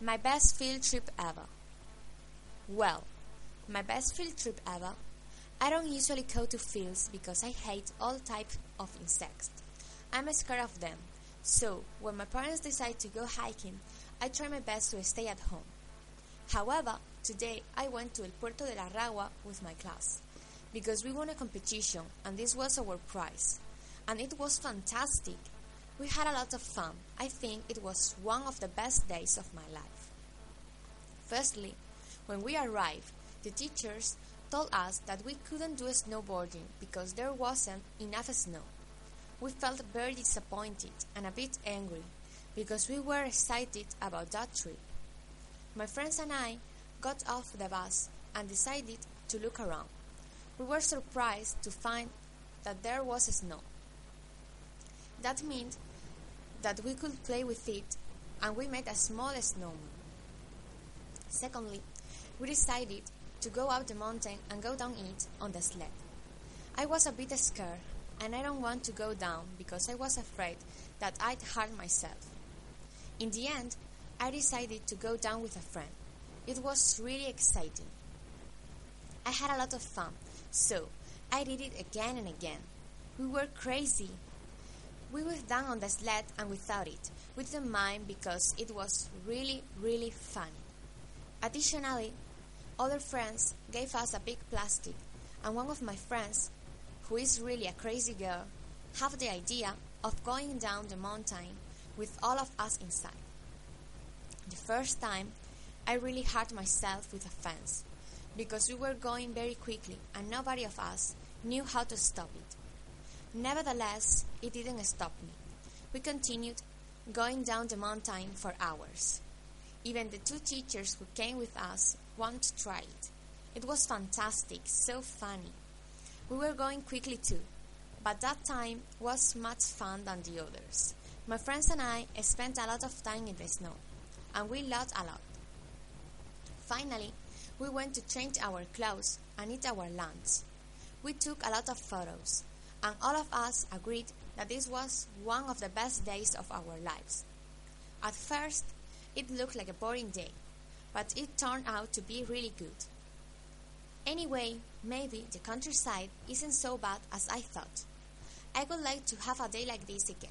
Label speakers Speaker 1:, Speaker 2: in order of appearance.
Speaker 1: My best field trip ever. Well, my best field trip ever. I don't usually go to fields because I hate all types of insects. I'm scared of them. So, when my parents decide to go hiking, I try my best to stay at home. However, today I went to El Puerto de la Ragua with my class because we won a competition and this was our prize. And it was fantastic. We had a lot of fun. I think it was one of the best days of my life. Firstly, when we arrived, the teachers told us that we couldn't do snowboarding because there wasn't enough snow. We felt very disappointed and a bit angry because we were excited about that trip. My friends and I got off the bus and decided to look around. We were surprised to find that there was snow. That meant that we could play with it and we made a small snowman. Secondly, we decided to go up the mountain and go down it on the sled. I was a bit scared and I don't want to go down because I was afraid that I'd hurt myself. In the end, I decided to go down with a friend. It was really exciting. I had a lot of fun, so I did it again and again. We were crazy. We went down on the sled and without it. We didn't mind because it was really, really funny. Additionally, other friends gave us a big plastic, and one of my friends, who is really a crazy girl, had the idea of going down the mountain with all of us inside. The first time, I really hurt myself with a fence because we were going very quickly and nobody of us knew how to stop it. Nevertheless, it didn't stop me. We continued going down the mountain for hours. Even the two teachers who came with us wanted to try it. It was fantastic, so funny. We were going quickly too, but that time was much fun than the others. My friends and I spent a lot of time in the snow, and we laughed a lot. Finally, we went to change our clothes and eat our lunch. We took a lot of photos, and all of us agreed that this was one of the best days of our lives. At first, it looked like a boring day, but it turned out to be really good. Anyway, maybe the countryside isn't so bad as I thought. I would like to have a day like this again.